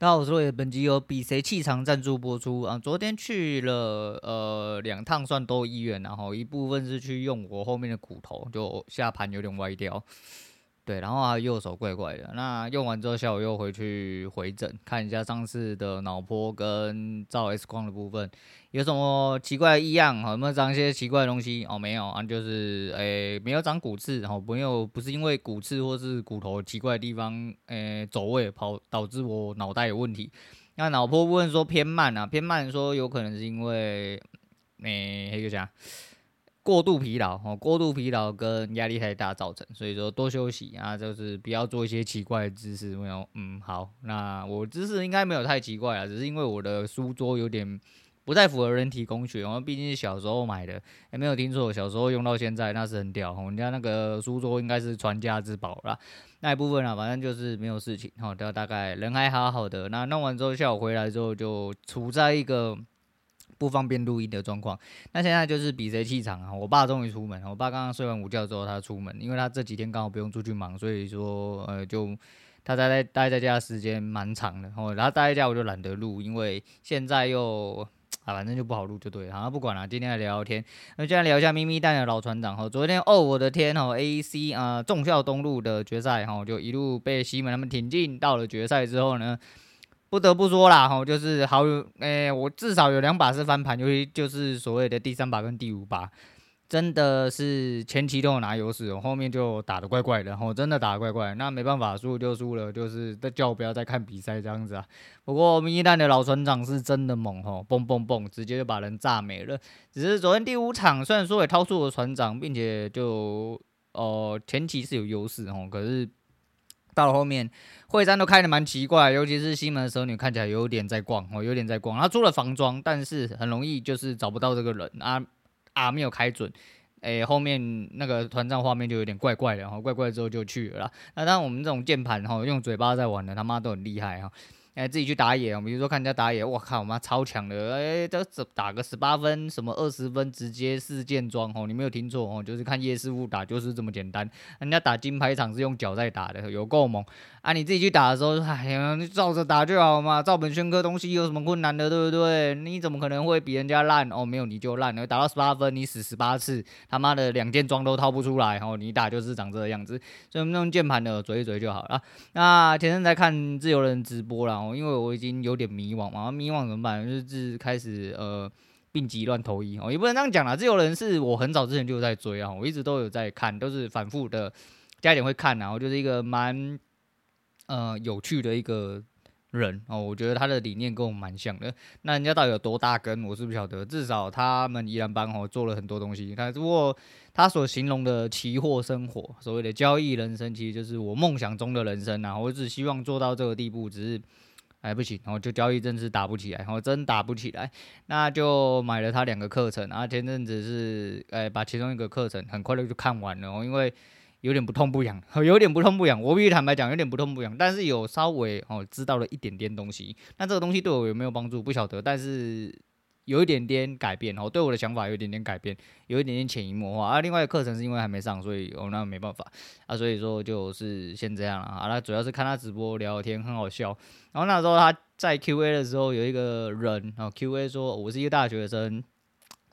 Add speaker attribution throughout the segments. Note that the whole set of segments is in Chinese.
Speaker 1: 大家好，我是伟，本集由比谁气场赞助播出啊。昨天去了呃两趟，算都医院，然后一部分是去用我后面的骨头，就下盘有点歪掉。对，然后他右手怪怪的。那用完之后，下午又回去回诊看一下上次的脑波跟照 X 光的部分有什么奇怪的异样，有没有长一些奇怪的东西？哦，没有啊，就是诶没有长骨刺，然后没有不是因为骨刺或是骨头奇怪的地方诶走位跑导致我脑袋有问题。那脑波部分说偏慢啊，偏慢说有可能是因为诶黑个啥？过度疲劳哦，过度疲劳跟压力太大造成，所以说多休息啊，就是不要做一些奇怪的姿势。没有，嗯，好，那我姿势应该没有太奇怪啊，只是因为我的书桌有点不太符合人体工学，毕竟是小时候买的，也没有听错，小时候用到现在那是很屌，我们家那个书桌应该是传家之宝啦。那一部分啊，反正就是没有事情，好，大概人还好好的。那弄完之后，下午回来之后就处在一个。不方便录音的状况，那现在就是比谁气场啊！我爸终于出门，我爸刚刚睡完午觉之后他出门，因为他这几天刚好不用出去忙，所以说呃就他待在待在家的时间蛮长的，然后待在家我就懒得录，因为现在又啊反正就不好录就对了，好，不管了，今天来聊聊天，那今天聊一下咪咪蛋的老船长哈，昨天哦我的天哦，A C 啊重校东路的决赛哈，就一路被西门他们挺进到了决赛之后呢。不得不说啦，吼，就是好有，诶、我至少有两把是翻盘，尤其就是所谓的第三把跟第五把，真的是前期都有拿优势，后面就打得怪怪的，吼，真的打得怪怪，那没办法，输就输了，就是叫我不要再看比赛这样子啊。不过咪咪蛋的老船长是真的猛，吼，嘣嘣嘣，直接就把人炸没了。只是昨天第五场，虽然说也掏出了船长，并且就，哦、前期是有优势，吼，可是。到了后面，会战都开得蛮奇怪，尤其是西门的蛇女看起来有点在逛哦，有点在逛。她出了房装，但是很容易就是找不到这个人啊啊，没有开准，诶，后面那个团战画面就有点怪怪的，然后怪怪之后就去了。那当然我们这种键盘哈，用嘴巴在玩的，他妈都很厉害哈。哎，自己去打野，比如说看人家打野，我靠，我妈超强的，哎，这打个十八分，什么二十分，直接四件装哦，你没有听错哦，就是看叶师傅打就是这么简单。人家打金牌场是用脚在打的，有够猛啊！你自己去打的时候，哎呀，你照着打就好嘛，照本宣科东西有什么困难的，对不对？你怎么可能会比人家烂哦？没有你就烂，打到十八分你死十八次，他妈的两件装都掏不出来哦，你打就是长这个样子。所以我们用键盘的嘴一嘴就好了。那前阵在看自由人直播了。哦，因为我已经有点迷惘嘛，迷惘怎么办？就是开始呃病急乱投医哦，也不能这样讲啦。自由人是我很早之前就在追啊，我一直都有在看，都是反复的加点会看，然后就是一个蛮呃有趣的一个人哦。我觉得他的理念跟我蛮像的。那人家到底有多大根，我是不晓得。至少他们依然帮我做了很多东西。他不过他所形容的期货生活，所谓的交易人生，其实就是我梦想中的人生啊。我只希望做到这个地步，只是。哎不行，然后就交易真是打不起来，然后真打不起来，那就买了他两个课程，然后前阵子是，哎，把其中一个课程很快的就看完了，因为有点不痛不痒，有点不痛不痒，我必须坦白讲，有点不痛不痒，但是有稍微哦知道了一点点东西，那这个东西对我有没有帮助不晓得，但是。有一点点改变哦，对我的想法有一点点改变，有一点点潜移默化啊。另外一个课程是因为还没上，所以哦那没办法啊，所以说就是先这样了啊。那主要是看他直播聊聊天很好笑，然后那时候他在 QA 的时候有一个人然后 QA 说，我是一个大学生。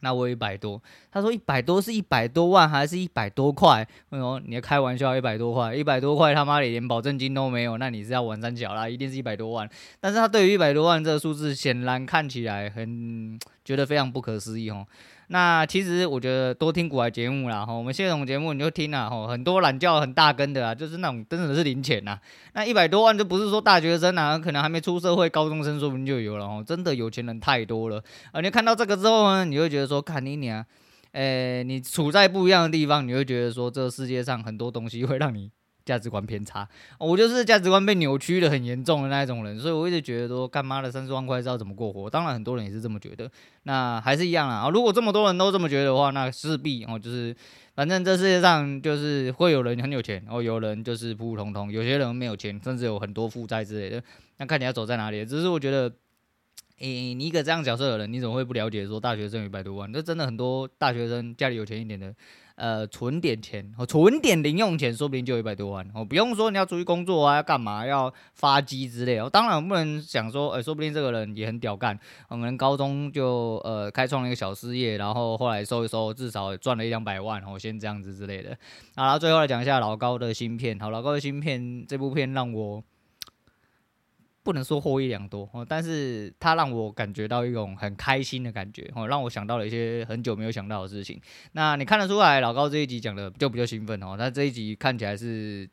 Speaker 1: 那我一百多，他说一百多是一百多万还是一百多块？我说你开玩笑？一百多块，一百多块他妈的连保证金都没有，那你是要玩三角啦？一定是一百多万。但是他对于一百多万这个数字，显然看起来很觉得非常不可思议哦。那其实我觉得多听古玩节目啦，哈，我们现在这种节目你就听啦，哈，很多懒觉很大根的啊，就是那种真的是零钱呐。那一百多万就不是说大学生啊，可能还没出社会，高中生说不定就有了哦。真的有钱人太多了啊！你看到这个之后呢，你会觉得说，看你你啊，诶，你处在不一样的地方，你会觉得说，这个世界上很多东西会让你。价值观偏差，我就是价值观被扭曲的很严重的那一种人，所以我一直觉得说，干妈的三十万块是要怎么过活？当然很多人也是这么觉得，那还是一样啊。如果这么多人都这么觉得的话，那势必哦，就是反正这世界上就是会有人很有钱，哦，有人就是普普通通，有些人没有钱，甚至有很多负债之类的。那看你要走在哪里。只是我觉得，诶、你一个这样角色的人，你怎么会不了解说大学生有一百多万？那真的很多大学生家里有钱一点的。呃存点钱，哦存点零用钱，说不定就一百多万。哦，不用说你要出去工作啊，要干嘛，要发迹之类。哦，当然我不能想说，哎，说不定这个人也很屌干，可能高中就呃开创了一个小事业，然后后来收一收，至少赚了一两百万，哦，先这样子之类的。好，然后最后来讲一下老高的新片。好，老高的新片这部片让我。不能说获益良多哦，但是他让我感觉到一种很开心的感觉哦，让我想到了一些很久没有想到的事情。那你看得出来，老高这一集讲的就比较兴奋哦，他这一集看起来是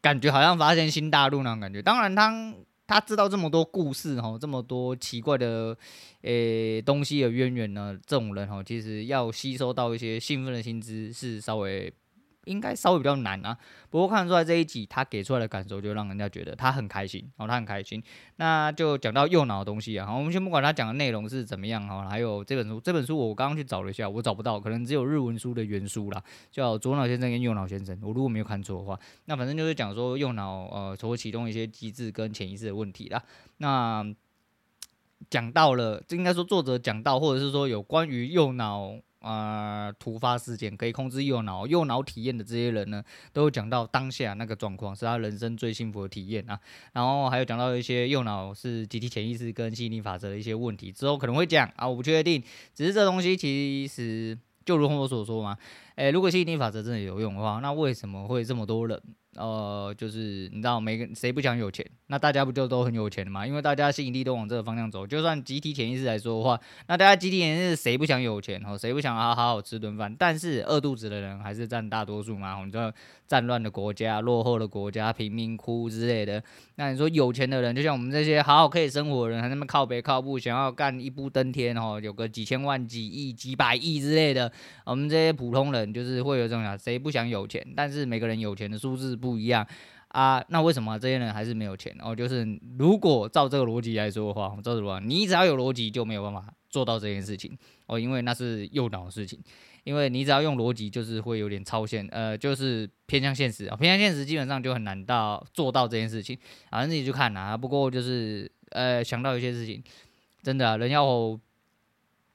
Speaker 1: 感觉好像发现新大陆那种感觉。当然他，他知道这么多故事哦，这么多奇怪的诶、东西的渊源呢，这种人哦，其实要吸收到一些兴奋的新知是稍微。应该稍微比较难啊，不过看得出来这一集他给出来的感受，就让人家觉得他很开心哦，他很开心。那就讲到右脑的东西啊，好，我们先不管他讲的内容是怎么样哈，还有这本书，这本书我刚刚去找了一下，我找不到，可能只有日文书的原书啦，叫《左脑先生跟右脑先生》，我如果没有看错的话，那反正就是讲说右脑呃，从启动一些机制跟潜意识的问题啦。那讲到了，这应该说作者讲到，或者是说有关于右脑。啊、突发事件可以控制右脑，右脑体验的这些人呢，都有讲到当下那个状况是他人生最幸福的体验啊。然后还有讲到一些右脑是集体潜意识跟吸引力法则的一些问题，之后可能会讲啊，我不确定。只是这东西其实就如同我所说嘛，诶，如果吸引力法则真的有用的话，那为什么会这么多人？呃，就是你知道，每个谁不想有钱？那大家不就都很有钱的吗？因为大家吸引力都往这个方向走。就算集体潜意识来说的话，那大家集体潜意识谁不想有钱？哦，谁不想好好好吃顿饭？但是饿肚子的人还是占大多数嘛。你知道，战乱的国家、落后的国家、贫民窟之类的。那你说有钱的人，就像我们这些好好可以生活的人，还那么靠北靠步，想要干一步登天哦，有个几千万、几亿、几百亿之类的。我们这些普通人就是会有这种啊，谁不想有钱？但是每个人有钱的数字不。一样啊，那为什么这些人还是没有钱？哦，就是如果照这个逻辑来说的话，照什么，你只要有逻辑就没有办法做到这件事情哦，因为那是右脑的事情。因为你只要用逻辑，就是会有点超现，呃，就是偏向现实啊，偏向现实基本上就很难到做到这件事情。反正自己去看啊，不过就是呃，想到一些事情，真的，人要。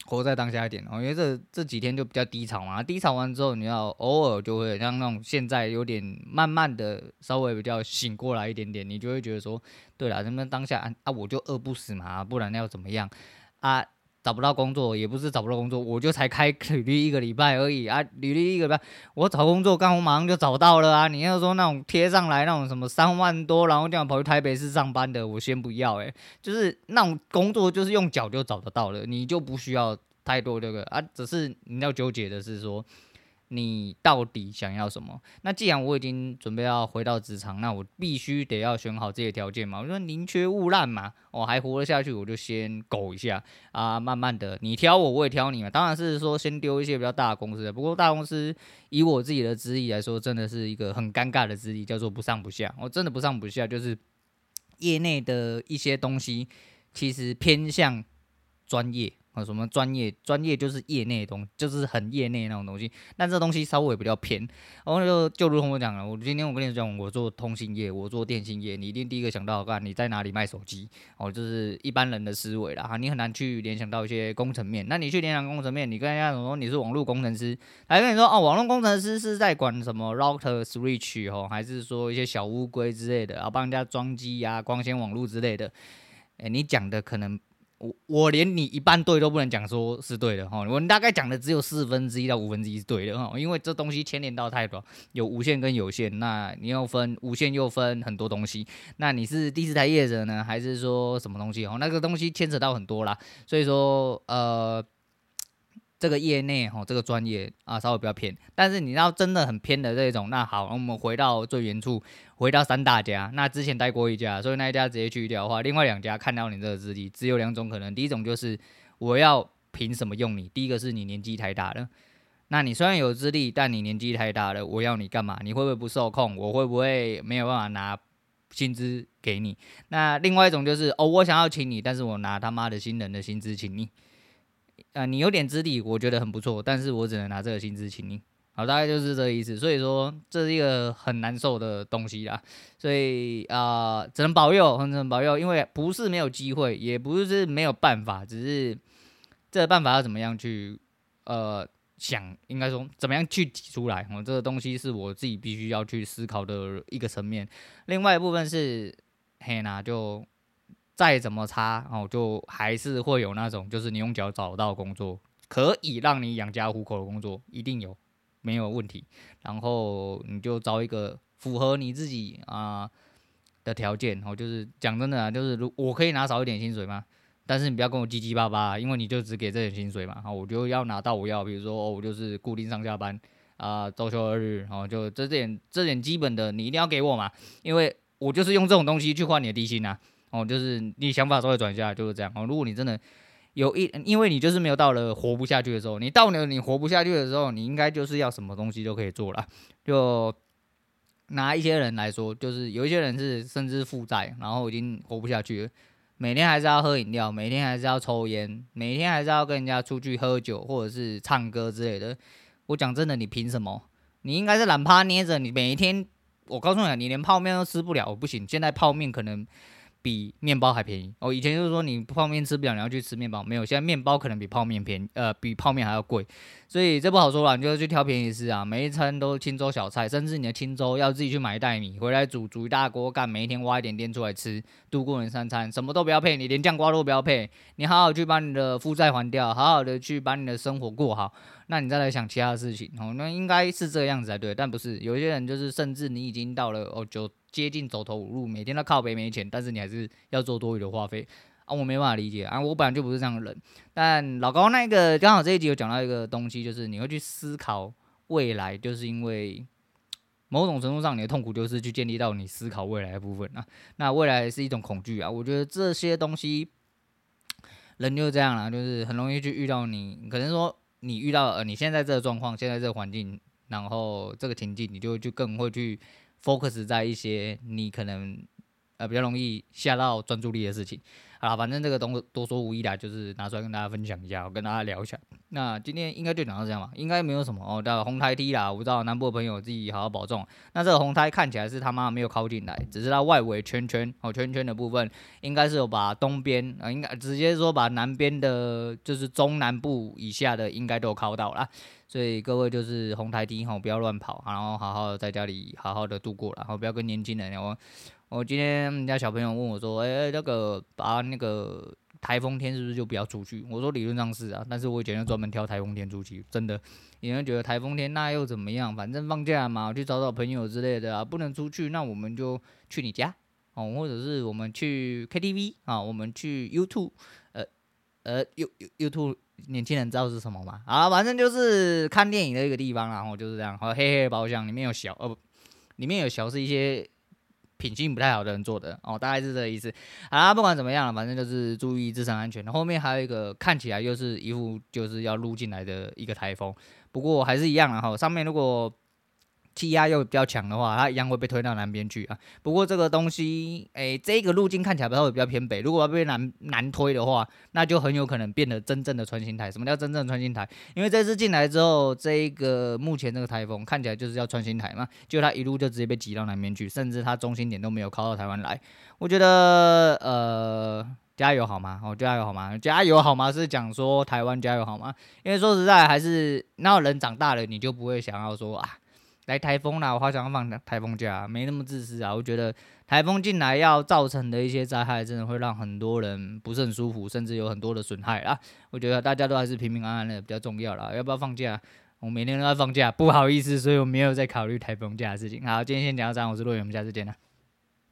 Speaker 1: 活在当下一点哦，因为这这几天就比较低潮嘛，低潮完之后，你要偶尔就会像那种现在有点慢慢的稍微比较醒过来一点点，你就会觉得说，对了，咱们当下啊，我就饿不死嘛，不然要怎么样啊？找不到工作也不是找不到工作，我就才开 履历一个礼拜而已啊，履历一个礼拜，我找工作刚我马上就找到了啊！你要说那种贴上来那种什么三万多，然后这样跑去台北市上班的，我先不要诶，就是那种工作就是用脚就找得到了，你就不需要太多这个啊，只是你要纠结的是说。你到底想要什么？那既然我已经准备要回到职场，那我必须得要选好这些条件嘛。我说宁缺毋滥嘛，我还活得下去，我就先苟一下啊，慢慢的，你挑我，我也挑你嘛。当然是说先丢一些比较大的公司的，不过大公司以我自己的资历来说，真的是一个很尴尬的资历，叫做不上不下。我真的不上不下，就是业内的一些东西其实偏向专业。啊，什么专业？专业就是业内东，就是很业内那种东西。但这东西稍微比较偏，然后就就如同我讲了，我今天我跟你讲，我做通信业，我做电信业，你一定第一个想到，看你在哪里卖手机？哦，就是一般人的思维啦。哈，你很难去联想到一些工程面。那你去联想工程面，你跟人家说你是网络工程师，还跟你说哦，网络工程师是在管什么 router switch 哦，还是说一些小乌龟之类的，然后帮人家装机呀、光纤网络之类的？诶，你讲的可能。我连你一半对都不能讲，说是对的哈，我大概讲的只有四分之一到五分之一是对的哈，因为这东西牵连到太多，有无线跟有线，那你要分无线又分很多东西，那你是第四台业者呢，还是说什么东西哦？那个东西牵扯到很多啦，所以说呃。这个业内哈，这个专业啊，稍微比较偏。但是你要真的很偏的这种，那好，我们回到最原处，回到三大家。那之前待过一家，所以那一家直接去掉的话，另外两家看到你这个资历，只有两种可能。第一种就是我要凭什么用你？第一个是你年纪太大了。那你虽然有资历，但你年纪太大了，我要你干嘛？你会不会不受控？我会不会没有办法拿薪资给你？那另外一种就是哦，我想要请你，但是我拿他妈的新人的薪资请你。啊、呃，你有点资历，我觉得很不错，但是我只能拿这个薪资请你，好，大概就是这个意思。所以说，这是一个很难受的东西啦，所以啊、只能保佑，只能保佑，因为不是没有机会，也不是没有办法，只是这个办法要怎么样去呃想，应该说怎么样去挤出来？我，这个东西是我自己必须要去思考的一个层面。另外一部分是，嘿呐，就再怎么差哦，就还是会有那种，就是你用脚找到工作，可以让你养家糊口的工作，一定有，没有问题。然后你就找一个符合你自己啊的条件。哦，就是讲真的啊，就是如我可以拿少一点薪水吗？但是你不要跟我叽叽巴巴，因为你就只给这点薪水嘛，好，我就要拿到我要，比如说，哦，我就是固定上下班啊，周休二日，然后就这点这点基本的你一定要给我嘛，因为我就是用这种东西去换你的低薪呐，哦，就是你想法稍微转一下就是这样哦。如果你真的有一，因为你就是没有到了活不下去的时候，你到了你活不下去的时候，你应该就是要什么东西都可以做了。就拿一些人来说，就是有一些人是甚至负债，然后已经活不下去了。每天还是要喝饮料，每天还是要抽烟，每天还是要跟人家出去喝酒或者是唱歌之类的。我讲真的，你凭什么？你应该是懒趴捏着你每一天。我告诉你，你连泡面都吃不了，不行。现在泡面可能。比面包还便宜哦！以前就是说你泡面吃不了，你要去吃面包，没有。现在面包可能比泡面便宜，呃，比泡面还要贵，所以这不好说了。你就去挑便宜吃啊！每一餐都是清粥小菜，甚至你的清粥要自己去买一袋米回来煮，煮一大锅干，每一天挖一点点出来吃，度过你三餐，什么都不要配，你连酱瓜都不要配，你好好去把你的负债还掉，好好的去把你的生活过好，那你再来想其他的事情哦。那应该是这个样子才对，但不是。有些人就是，甚至你已经到了哦就。接近走投无路，每天都靠北没钱，但是你还是要做多余的花费啊！我没办法理解啊！我本来就不是这样的人。但老高那个刚好这一集有讲到一个东西，就是你会去思考未来，就是因为某种程度上你的痛苦就是去建立到你思考未来的部分啊。那未来是一种恐惧啊！我觉得这些东西人就是这样啦，就是很容易去遇到你，可能说你遇到呃你现在这个状况，现在这个环境，然后这个情境，你就就更会去。Focus 在一些你可能呃比较容易下到专注力的事情，好啦，反正这个东多说无益啦，就是拿出来跟大家分享一下，我跟大家聊一下。那今天应该就讲到这样吧，应该没有什么哦。到红台梯啦，我不知道南部的朋友自己好好保重。那这个红台看起来是他妈没有靠进来，只是它外围圈圈哦圈圈的部分，应该是有把东边啊，应该直接说把南边的，就是中南部以下的应该都有靠到啦。所以各位就是红台梯吼，不要乱跑，然后好好在家里好好的度过，然后不要跟年轻人。哦我今天人家小朋友问我说，哎、欸，那个把那个台风天是不是就不要出去？我说理论上是啊，但是我以前就专门挑台风天出去，真的。有人觉得台风天那又怎么样？反正放假嘛，我去找找朋友之类的啊，不能出去，那我们就去你家哦，或者是我们去 KTV 啊，我们去 YouTube，呃呃 You You YouTube，。年轻人知道是什么吗？啊，反正就是看电影的一个地方，然后就是这样。和黑黑的包厢里面有小，呃不，里面有小是一些品性不太好的人做的哦，大概是这个意思。啊，不管怎么样了，反正就是注意自身安全。后面还有一个看起来又是一副就是要入进来的一个台风，不过还是一样啊。哈，上面如果。气压又比较强的话，它一样会被推到南边去啊。不过这个东西，诶、这个路径看起来稍微比较偏北。如果要被南南推的话，那就很有可能变得真正的穿心台。什么叫真正的穿心台？因为这次进来之后，这个目前这个台风看起来就是要穿心台嘛，就它一路就直接被挤到南边去，甚至它中心点都没有靠到台湾来。我觉得，呃，加油好吗？哦，加油好吗？加油好吗？是讲说台湾加油好吗？因为说实在，还是那人长大了，你就不会想要说啊。来台风啦，我好想要放台风假，没那么自私啊！我觉得台风进来要造成的一些灾害，真的会让很多人不是很舒服，甚至有很多的损害啊！我觉得大家都还是平平安安的比较重要啦。要不要放假？我每天都在放假，不好意思，所以我没有在考虑台风假的事情。好，今天先讲到这，我是洛远，我们下次见了。